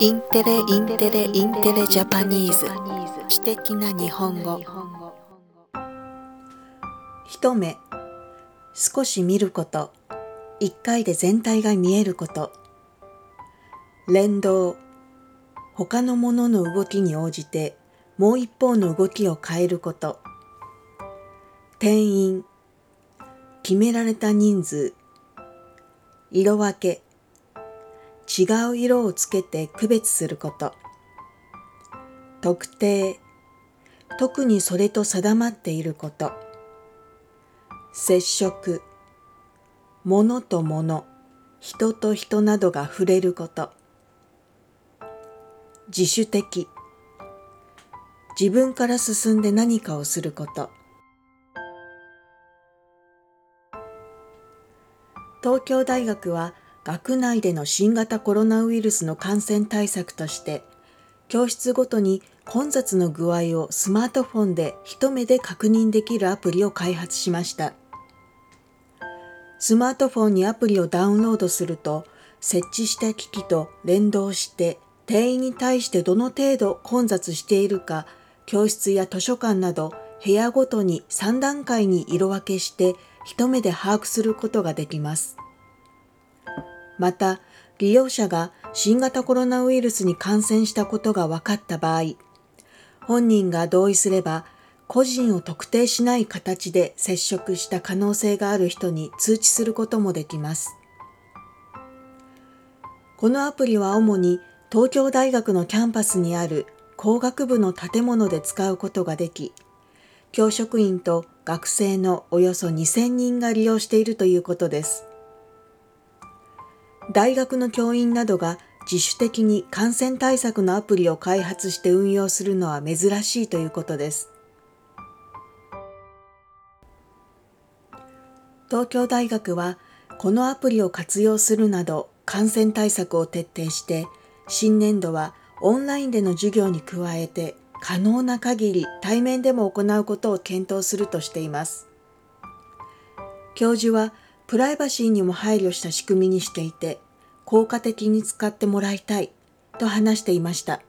インテレインテレインテレ Japanese。知的な日本語。一目。少し見ること。一回で全体が見えること。連動。他のものの動きに応じてもう一方の動きを変えること。定員。決められた人数。色分け。違う色をつけて区別すること。特定特にそれと定まっていること。接触物と物人と人などが触れること。自主的自分から進んで何かをすること。東京大学は学内での新型コロナウイルスの感染対策として教室ごとに混雑の具合をスマートフォンで一目で確認できるアプリを開発しましたスマートフォンにアプリをダウンロードすると設置した機器と連動して定員に対してどの程度混雑しているか教室や図書館など部屋ごとに3段階に色分けして一目で把握することができます。また、利用者が新型コロナウイルスに感染したことが分かった場合、本人が同意すれば、個人を特定しない形で接触した可能性がある人に通知することもできます。このアプリは主に東京大学のキャンパスにある工学部の建物で使うことができ、教職員と学生のおよそ2000人が利用しているということです。大学の教員などが自主的に感染対策のアプリを開発して運用するのは珍しいということです。東京大学はこのアプリを活用するなど感染対策を徹底して新年度はオンラインでの授業に加えて可能な限り対面でも行うことを検討するとしています。教授はプライバシーにも配慮した仕組みにしていて、効果的に使ってもらいたいと話していました。